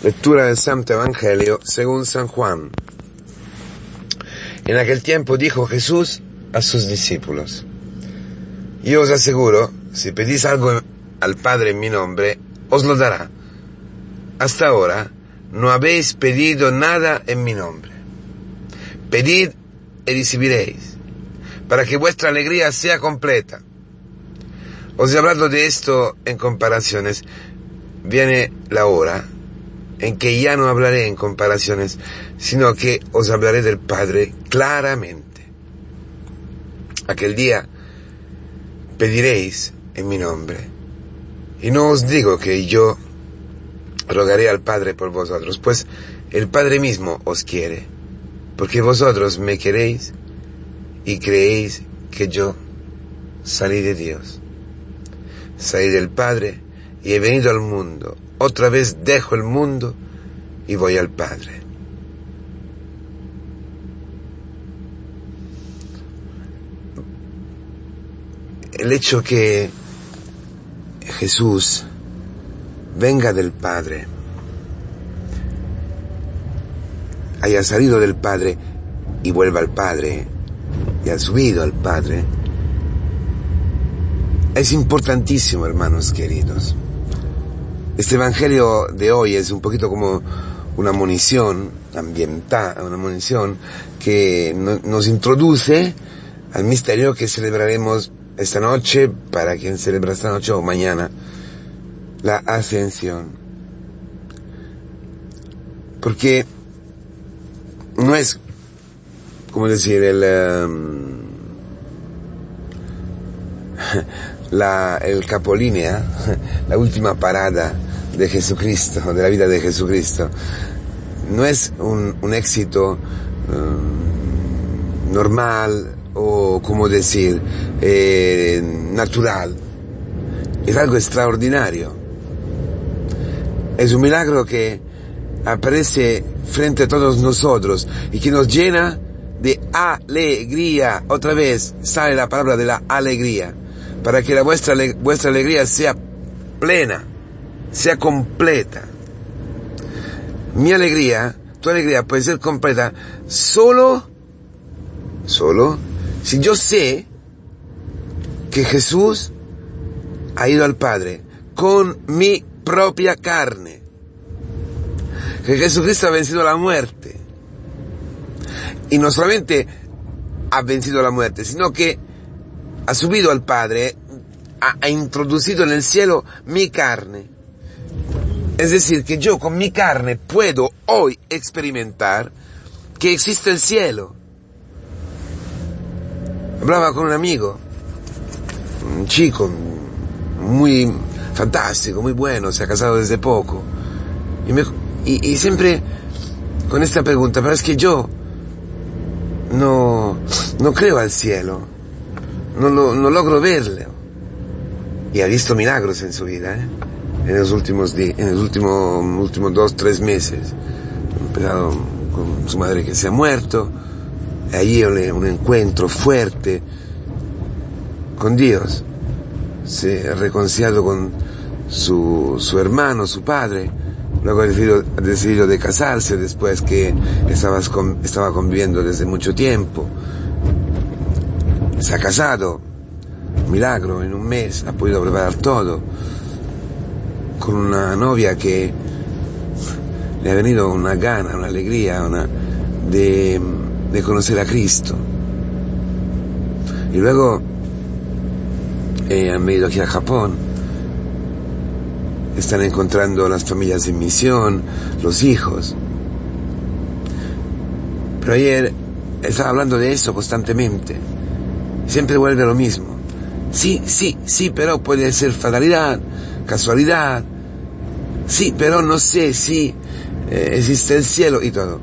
Lectura del Santo Evangelio según San Juan. En aquel tiempo dijo Jesús a sus discípulos, Yo os aseguro, si pedís algo al Padre en mi nombre, os lo dará. Hasta ahora no habéis pedido nada en mi nombre. Pedid y recibiréis, para que vuestra alegría sea completa. Os he hablado de esto en comparaciones. Viene la hora en que ya no hablaré en comparaciones, sino que os hablaré del Padre claramente. Aquel día pediréis en mi nombre. Y no os digo que yo rogaré al Padre por vosotros, pues el Padre mismo os quiere, porque vosotros me queréis y creéis que yo salí de Dios. Salí del Padre y he venido al mundo otra vez dejo el mundo y voy al Padre. El hecho que Jesús venga del Padre, haya salido del Padre y vuelva al Padre, y ha subido al Padre, es importantísimo, hermanos queridos. Este Evangelio de hoy es un poquito como una munición ambiental, una munición que nos introduce al misterio que celebraremos esta noche, para quien celebra esta noche o mañana, la ascensión. Porque no es, como decir, el, um, la, el capolinea, la última parada de Jesucristo, de la vida de Jesucristo, no es un, un éxito um, normal o, como decir, eh, natural. Es algo extraordinario. Es un milagro que aparece frente a todos nosotros y que nos llena de alegría. Otra vez sale la palabra de la alegría. Para que la vuestra, vuestra alegría sea plena sea completa. Mi alegría, tu alegría puede ser completa solo, solo, si yo sé que Jesús ha ido al Padre con mi propia carne. Que Jesucristo ha vencido la muerte. Y no solamente ha vencido la muerte, sino que ha subido al Padre, ha, ha introducido en el cielo mi carne es decir, que yo con mi carne puedo hoy experimentar que existe el cielo. Hablaba con un amigo, un chico muy fantástico, muy bueno, se ha casado desde poco. Y, siempre con esta pregunta, pero es que yo no, no creo al cielo, no, no logro verlo. Y ha visto milagros en su vida, ¿eh? En los últimos en los últimos, dos, tres meses. Empezado con su madre que se ha muerto, allí un encuentro fuerte con Dios. Se ha reconciliado con su, hermano, su padre, luego ha decidido, ha decidido de casarse después que estaba, estaba conviviendo desde mucho tiempo. Se ha casado, milagro, en un mes ha podido preparar todo con una novia que le ha venido una gana, una alegría, una, de, conocer a Cristo. Y luego eh, han venido aquí a Japón, están encontrando las familias en misión, los hijos. Pero ayer estaba hablando de eso constantemente. Siempre vuelve lo mismo. Sí, sí, sí, pero puede ser fatalidad, casualidad. Sí, pero no sé si eh, existe el cielo y todo.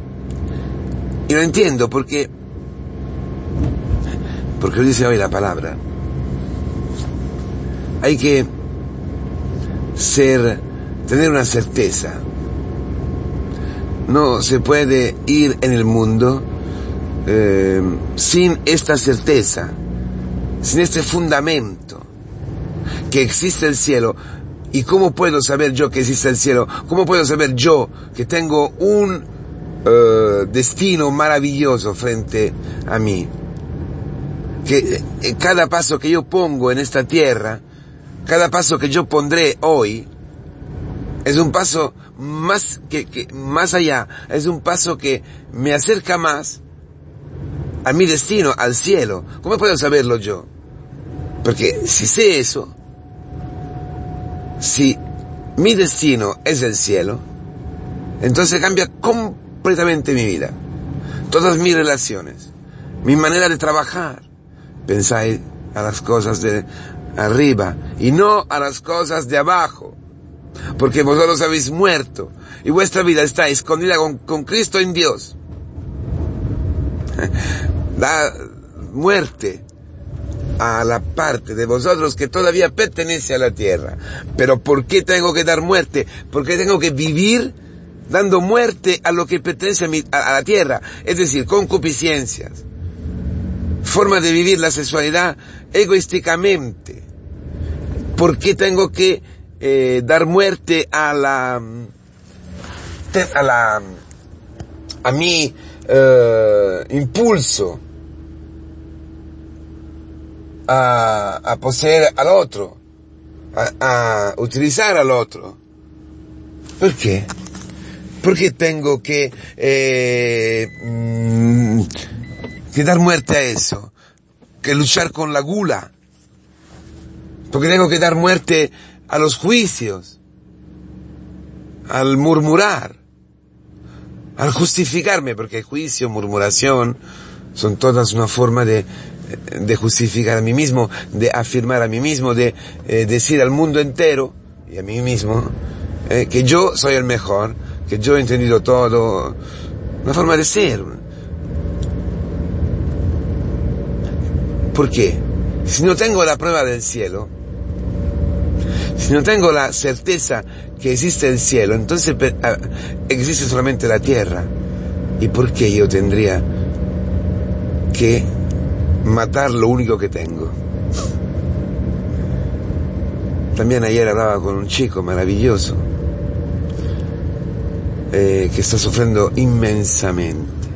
Y lo entiendo porque, porque lo dice hoy la palabra. Hay que ser, tener una certeza. No se puede ir en el mundo eh, sin esta certeza, sin este fundamento, que existe el cielo ¿Y cómo puedo saber yo que existe el cielo? ¿Cómo puedo saber yo que tengo un uh, destino maravilloso frente a mí? Que eh, cada paso que yo pongo en esta tierra, cada paso que yo pondré hoy, es un paso más que, que, más allá, es un paso que me acerca más a mi destino, al cielo. ¿Cómo puedo saberlo yo? Porque si sé eso, si mi destino es el cielo, entonces cambia completamente mi vida. Todas mis relaciones, mi manera de trabajar. Pensáis a las cosas de arriba y no a las cosas de abajo. Porque vosotros habéis muerto y vuestra vida está escondida con, Cristo en Dios. La muerte a la parte de vosotros que todavía pertenece a la tierra. Pero ¿por qué tengo que dar muerte? Porque tengo que vivir dando muerte a lo que pertenece a, mi, a, la tierra. Es decir, concupiscencias. Forma de vivir la sexualidad egoísticamente. ¿Por qué tengo que eh, dar muerte a la, a la, a mi eh, impulso a, a, poseer al otro, a, a, utilizar al otro. ¿Por qué? Porque tengo que, eh, mm, que dar muerte a eso, que luchar con la gula, porque tengo que dar muerte a los juicios, al murmurar, al justificarme, porque juicio, murmuración, son todas una forma de, de justificar a mí mismo, de afirmar a mí mismo, de eh, decir al mundo entero y a mí mismo eh, que yo soy el mejor, que yo he entendido todo, una forma de ser. ¿Por qué? Si no tengo la prueba del cielo, si no tengo la certeza que existe el cielo, entonces ah, existe solamente la tierra. ¿Y por qué yo tendría que matar lo único que tengo? También ayer hablaba con un chico maravilloso eh, que está sufriendo inmensamente,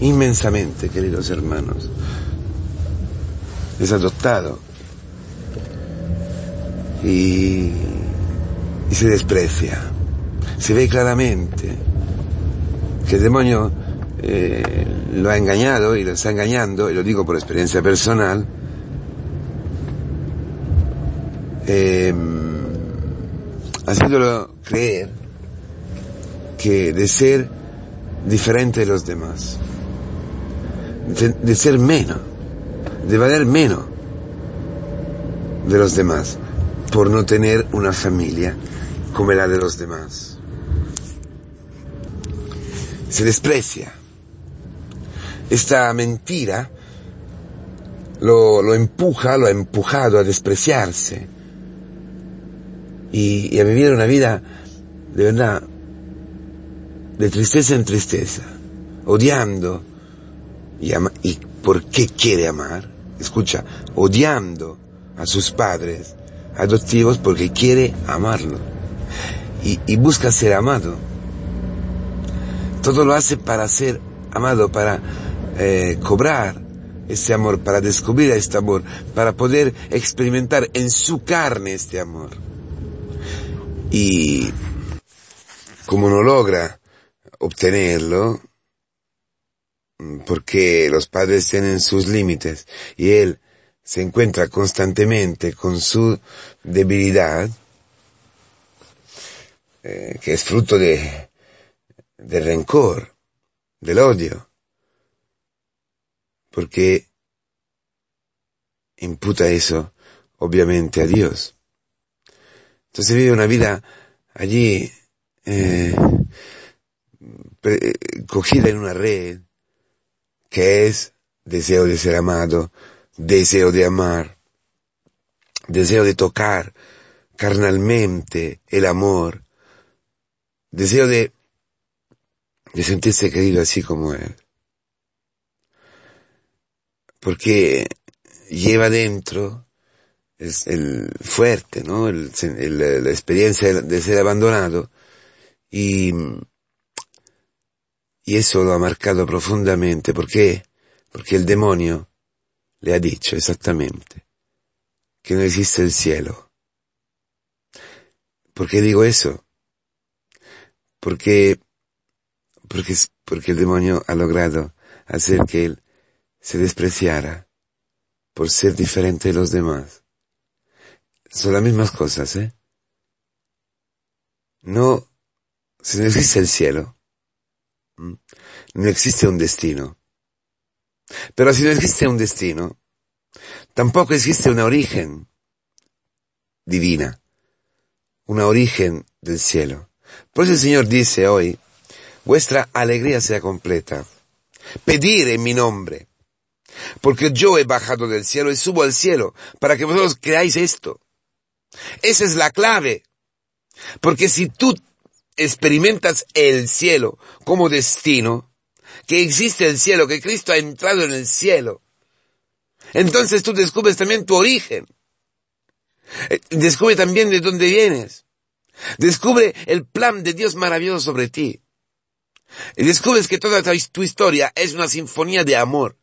inmensamente, queridos hermanos. Es adoptado y, y se desprecia. Se ve claramente que el demonio eh, lo ha engañado y lo está engañando, y lo digo por experiencia personal, eh, haciéndolo creer que de ser diferente de los demás, de, de ser menos, de valer menos de los demás, por no tener una familia como la de los demás. Se desprecia. Esta mentira lo, lo empuja, lo ha empujado a despreciarse. Y, a vivir una vida de verdad de tristeza en tristeza, odiando y, por qué quiere amar, escucha, odiando a sus padres, adoptivos porque quiere amarlo. Y, busca ser amado. Todo lo hace para ser amado, para eh, cobrar ese amor, para descubrir este amor, para poder experimentar en su carne este amor. Y como no logra obtenerlo, porque los padres tienen sus límites y él se encuentra constantemente con su debilidad, eh, que es fruto de, de rencor, del odio, porque imputa eso obviamente a Dios. Entonces vive una vida allí eh, cogida en una red que es deseo de ser amado, deseo de amar, deseo de tocar carnalmente el amor, deseo de, de sentirse querido así como Él. Porque lleva dentro el fuerte, ¿no? La experiencia de ser abandonado y, y eso lo ha marcado profundamente. ¿Por qué? Porque el demonio le ha dicho exactamente que no existe el cielo. ¿Por qué digo eso? Porque, porque, porque el demonio ha logrado hacer que él se despreciara por ser diferente de los demás. Son las mismas cosas, ¿eh? No, si no existe el cielo, no existe un destino. Pero si no existe un destino, tampoco existe una origen divina, una origen del cielo. Por eso el Señor dice hoy, vuestra alegría sea completa. Pedir en mi nombre, porque yo he bajado del cielo y subo al cielo para que vosotros creáis esto. Esa es la clave. Porque si tú experimentas el cielo como destino, que existe el cielo, que Cristo ha entrado en el cielo, entonces tú descubres también tu origen. Eh, descubre también de dónde vienes. Descubre el plan de Dios maravilloso sobre ti. Y descubres que toda tu historia es una sinfonía de amor,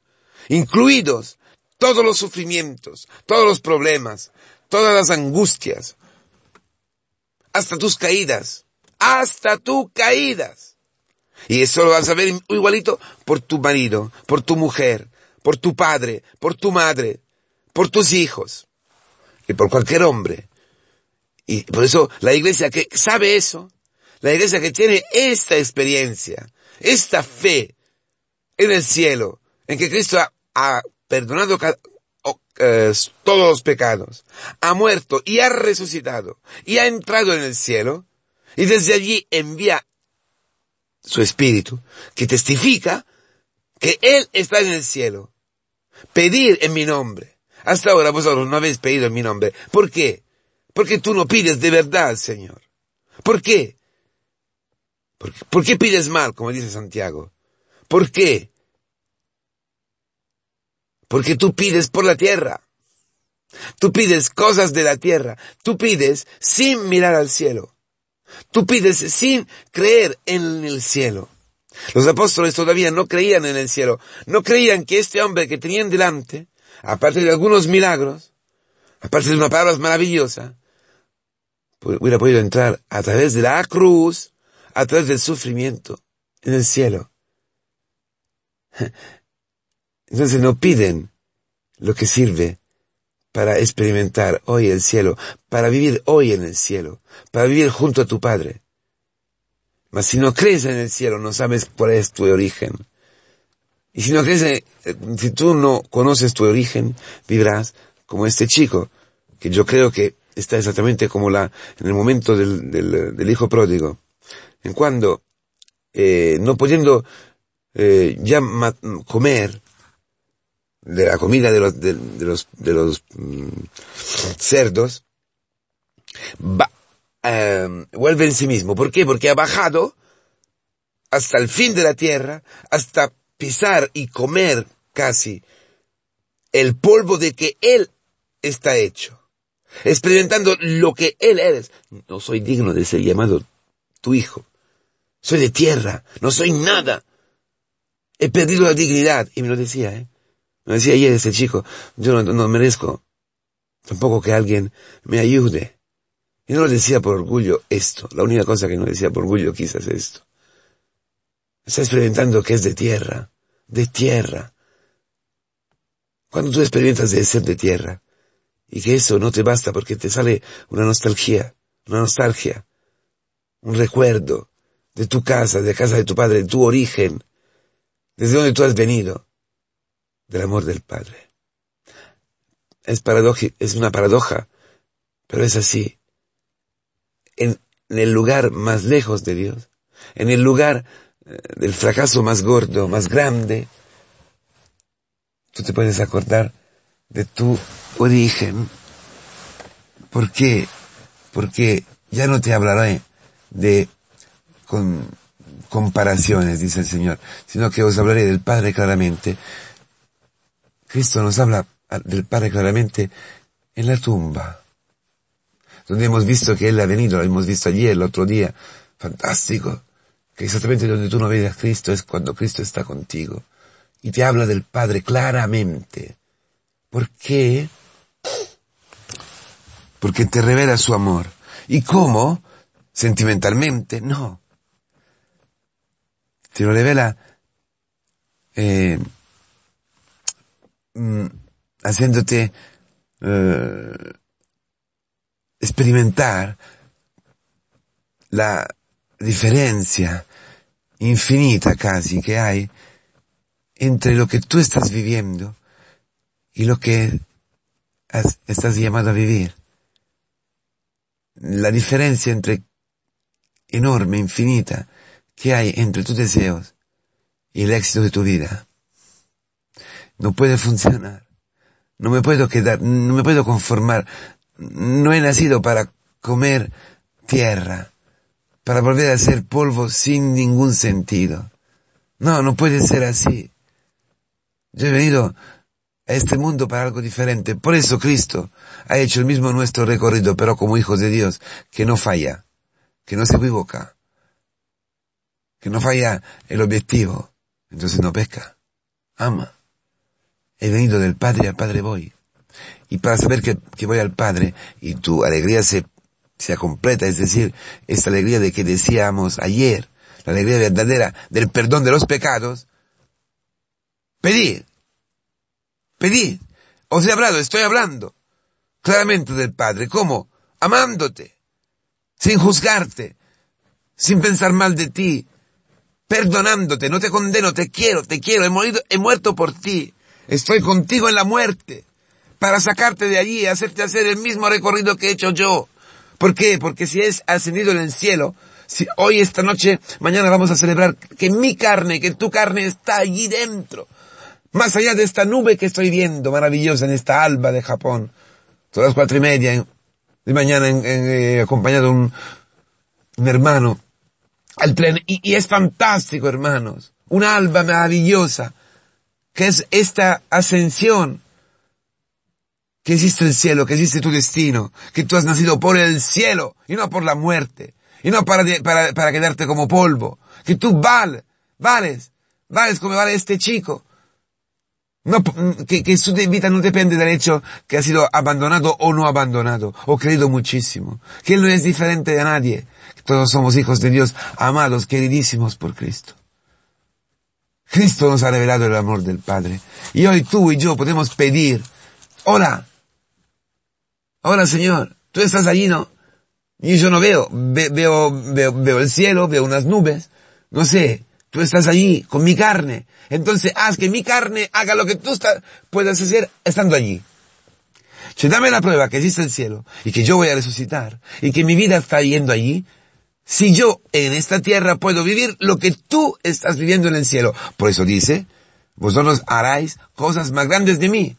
incluidos todos los sufrimientos, todos los problemas, todas las angustias, hasta tus caídas, hasta tus caídas. Y eso lo vas a ver igualito por tu marido, por tu mujer, por tu padre, por tu madre, por tus hijos y por cualquier hombre. Y por eso la iglesia que sabe eso, la iglesia que tiene esta experiencia, esta fe en el cielo, en que Cristo ha, perdonado eh, todos los pecados, ha muerto y ha resucitado y ha entrado en el cielo y desde allí envía su espíritu que testifica que Él está en el cielo. Pedir en mi nombre. Hasta ahora vosotros no habéis pedido en mi nombre. ¿Por qué? Porque tú no pides de verdad, Señor. ¿Por qué? ¿Por, ¿por qué pides mal, como dice Santiago? ¿Por qué? Porque tú pides por la tierra. Tú pides cosas de la tierra. Tú pides sin mirar al cielo. Tú pides sin creer en el cielo. Los apóstoles todavía no creían en el cielo. No creían que este hombre que tenían delante, aparte de algunos milagros, aparte de una palabra maravillosa, hubiera podido entrar a través de la cruz, a través del sufrimiento, en el cielo. Entonces no piden lo que sirve para experimentar hoy el cielo, para vivir hoy en el cielo, para vivir junto a tu Padre. Mas si no crees en el cielo, no sabes cuál es tu origen. Y si no crees, en, eh, si tú no conoces tu origen, vivirás como este chico, que yo creo que está exactamente como la, en el momento del, del, hijo pródigo, en cuando, eh, no pudiendo eh, ya comer, de la comida de los, de, los, de los mm, cerdos, em, vuelve en sí mismo. ¿Por qué? Porque ha bajado hasta el fin de la tierra, hasta pisar y comer casi el polvo de que Él está hecho. Experimentando lo que Él eres. No soy digno de ser llamado tu hijo. Soy de tierra, no soy nada. He perdido la dignidad. Y me lo decía, ¿eh? Me decía ayer ese chico, yo no, merezco tampoco que alguien me ayude. Y no lo decía por orgullo esto, la única cosa que no decía por orgullo quizás esto. Está experimentando que es de tierra, de tierra. Cuando tú experimentas de ser de tierra, y que eso no te basta porque te sale una nostalgia, una nostalgia, un recuerdo de tu casa, de casa de tu padre, de tu origen, desde donde tú has venido, del amor del Padre. Es, es una paradoja, pero es así. En, el lugar más lejos de Dios, en el lugar eh, del fracaso más gordo, más grande, tú te puedes acordar de tu origen. ¿Por qué? Porque ya no te hablaré de comparaciones, dice el Señor, sino que os hablaré del Padre claramente Cristo nos habla del Padre claramente en la tumba, donde hemos visto que Él ha venido, lo hemos visto ayer, el otro día, fantástico, que exactamente donde tú no ves a Cristo es cuando Cristo está contigo y te habla del Padre claramente. ¿Por qué? Porque te revela su amor. ¿Y cómo? Sentimentalmente, no. Te lo revela eh, mm, haciéndote eh, experimentar la diferencia infinita casi que hay entre lo que tú estás viviendo y lo que estás llamado a vivir. La diferencia entre enorme, infinita, que hay entre tus deseos y el éxito de tu vida. No puede funcionar. No me puedo quedar, no me puedo conformar. No he nacido para comer tierra, para volver a ser polvo sin ningún sentido. No, no puede ser así. Yo he venido a este mundo para algo diferente. Por eso Cristo ha hecho el mismo nuestro recorrido, pero como hijos de Dios, que no falla, que no se equivoca, que no falla el objetivo. Entonces no pesca, ama. He venido del Padre al Padre voy. Y para saber que, que voy al Padre y tu alegría se, completa, es decir, esta alegría de que decíamos ayer, la alegría verdadera del perdón de los pecados, Pedid. Pedid. Os he hablado, estoy hablando claramente del Padre. ¿Cómo? Amándote. Sin juzgarte. Sin pensar mal de ti. Perdonándote. No te condeno, te quiero, te quiero. He, he muerto por ti. Estoy contigo en la muerte. Para sacarte de allí y hacerte hacer el mismo recorrido que he hecho yo. ¿Por qué? Porque si es ascendido en el cielo, si hoy, esta noche, mañana vamos a celebrar que mi carne, que tu carne está allí dentro más allá de esta nube que estoy viendo maravillosa en esta alba de Japón, todas las cuatro y media de mañana eh, acompañado de un, hermano al tren y, es fantástico hermanos, una alba maravillosa que es esta ascensión que existe el cielo, que existe tu destino, que tú has nacido por el cielo y no por la muerte, y no para, para, quedarte como polvo, que tú vales, vales, vales como vale este chico, no, que, que, su vida no depende del hecho que ha sido abandonado o no abandonado, o creído muchísimo. Que Él no es diferente de nadie. Todos somos hijos de Dios, amados, queridísimos por Cristo. Cristo nos ha revelado el amor del Padre. Y hoy tú y yo podemos pedir, hola, hola Señor, tú estás allí, ¿no? Y yo no veo, veo, veo, veo el cielo, veo unas nubes, no sé, tú estás allí con mi carne, entonces haz que mi carne haga lo que tú puedas hacer estando allí. Si dame la prueba que existe el cielo y que yo voy a resucitar y que mi vida está yendo allí. Si yo en esta tierra puedo vivir lo que tú estás viviendo en el cielo. Por eso dice, vosotros haráis cosas más grandes de mí.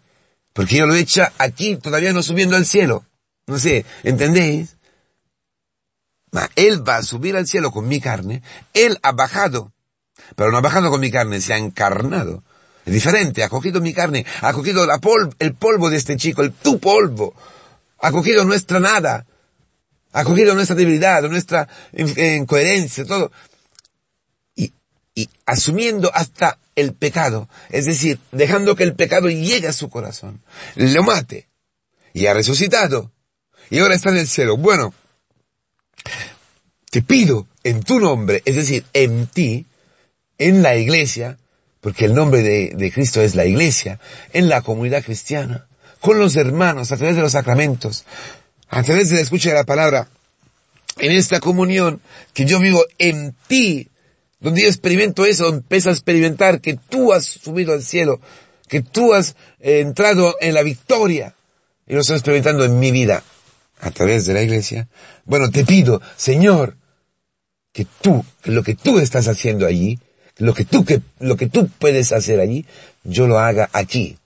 Porque yo lo he hecho aquí, todavía no subiendo al cielo. No sé, ¿entendéis? él va a subir al cielo con mi carne. Él ha bajado pero no ha bajado con mi carne, se ha encarnado. Es diferente, ha cogido mi carne, ha cogido el polvo de este chico, el tu polvo, ha cogido nuestra nada, ha cogido nuestra debilidad, nuestra incoherencia, todo. Y, y asumiendo hasta el pecado, es decir, dejando que el pecado llegue a su corazón, lo mate, y ha resucitado, y ahora está en el cielo. Bueno, te pido en tu nombre, es decir, en ti, en la iglesia, porque el nombre de, Cristo es la iglesia, en la comunidad cristiana, con los hermanos, a través de los sacramentos, a través de la escucha de la palabra, en esta comunión que yo vivo en ti, donde yo experimento eso, empiezo a experimentar que tú has subido al cielo, que tú has eh, entrado en la victoria, y lo estoy experimentando en mi vida, a través de la iglesia. Bueno, te pido, Señor, que tú, que lo que tú estás haciendo allí, lo que tú, que, lo que tú puedes hacer allí, yo lo haga aquí.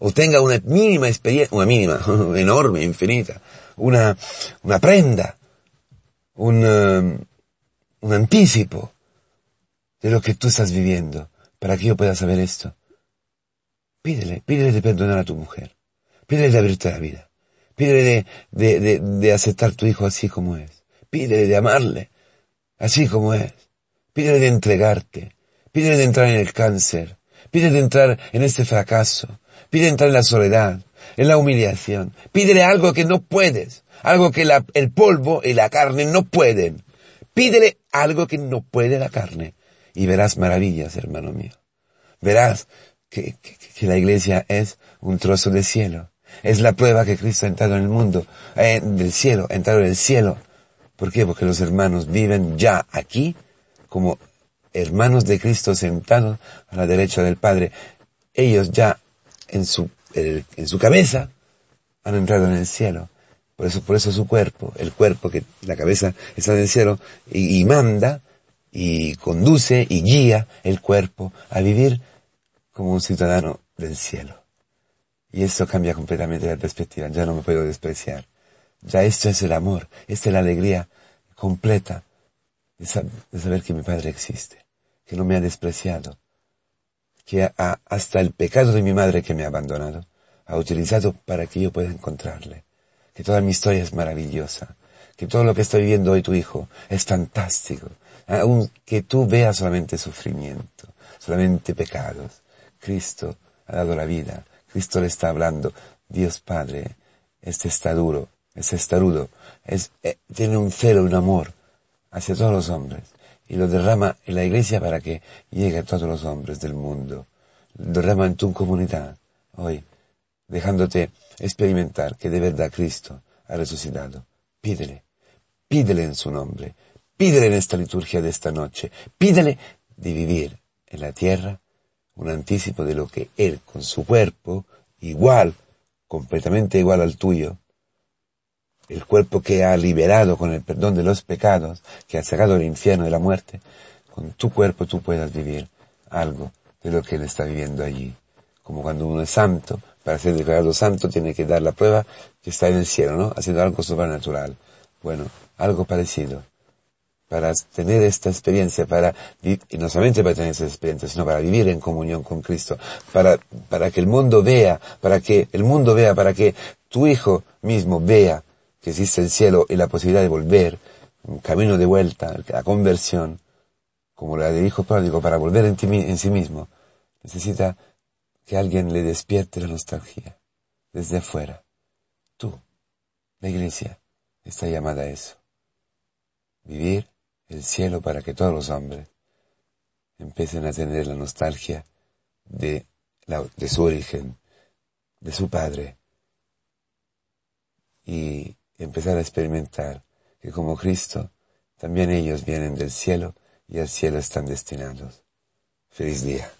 O tenga una mínima experiencia, una mínima, enorme, infinita, una, una prenda, un, um, un anticipo de lo que tú estás viviendo, para que yo pueda saber esto. Pídele, pídele de perdonar a tu mujer. Pídele de abrirte la vida. Pídele de, de, de, aceptar tu hijo así como es. Pídele de amarle así como es. Pídele de entregarte. Pídele de entrar en el cáncer. Pídele de entrar en este fracaso. Pídele de entrar en la soledad, en la humillación. Pídele algo que no puedes. Algo que el polvo y la carne no pueden. Pídele algo que no puede la carne. Y verás maravillas, hermano mío. Verás que, que la iglesia es un trozo de cielo es la prueba que Cristo ha entrado en el mundo, eh, del cielo, ha entrado en el cielo. ¿Por qué? Porque los hermanos viven ya aquí como hermanos de Cristo sentados a la derecha del Padre. Ellos ya en su, en su cabeza han entrado en el cielo. Por eso, por eso su cuerpo, el cuerpo que la cabeza está en el cielo y manda y conduce y guía el cuerpo a vivir como un ciudadano del cielo. Y esto cambia completamente la perspectiva. Ya no me puedo despreciar. Ya esto es el amor. Esta es la alegría completa de, saber que mi Padre existe. Que no me ha despreciado. Que hasta el pecado de mi madre que me ha abandonado ha utilizado para que yo pueda encontrarle. Que toda mi historia es maravillosa. Que todo lo que está viviendo hoy tu hijo es fantástico. Aunque tú veas solamente sufrimiento, solamente pecados. Cristo ha dado la vida Cristo le está hablando. Dios Padre, este está duro, este está rudo, es, eh, tiene un celo, un amor hacia todos los hombres y lo derrama en la iglesia para que llegue a todos los hombres del mundo. Derrama en tu comunidad hoy, dejándote experimentar que de verdad Cristo ha resucitado. Pídele, pídele en su nombre, pídele en esta liturgia de esta noche, pídele de vivir en la tierra un anticipo de lo que Él, con su cuerpo, igual, completamente igual al tuyo, el cuerpo que ha liberado con el perdón de los pecados, que ha sacado del infierno de la muerte, con tu cuerpo tú puedas vivir algo de lo que Él está viviendo allí. Como cuando uno es santo, para ser declarado santo tiene que dar la prueba que está en el cielo, ¿no? Haciendo algo sobrenatural. Bueno, algo parecido para tener esta experiencia, para, y no solamente para tener esta experiencia, sino para vivir en comunión con Cristo, para, para que el mundo vea, para que el mundo vea, para que tu hijo mismo vea que existe el cielo y la posibilidad de volver, un camino de vuelta, la conversión, como la de hijo pródigo, para volver en, sí mismo, necesita que alguien le despierte la nostalgia, desde afuera. Tú, la iglesia, está llamada a eso. Vivir el cielo para que todos los hombres empiecen a tener la nostalgia de, de su origen, de su padre, y empezar a experimentar que como Cristo, también ellos vienen del cielo y al cielo están destinados. Feliz día.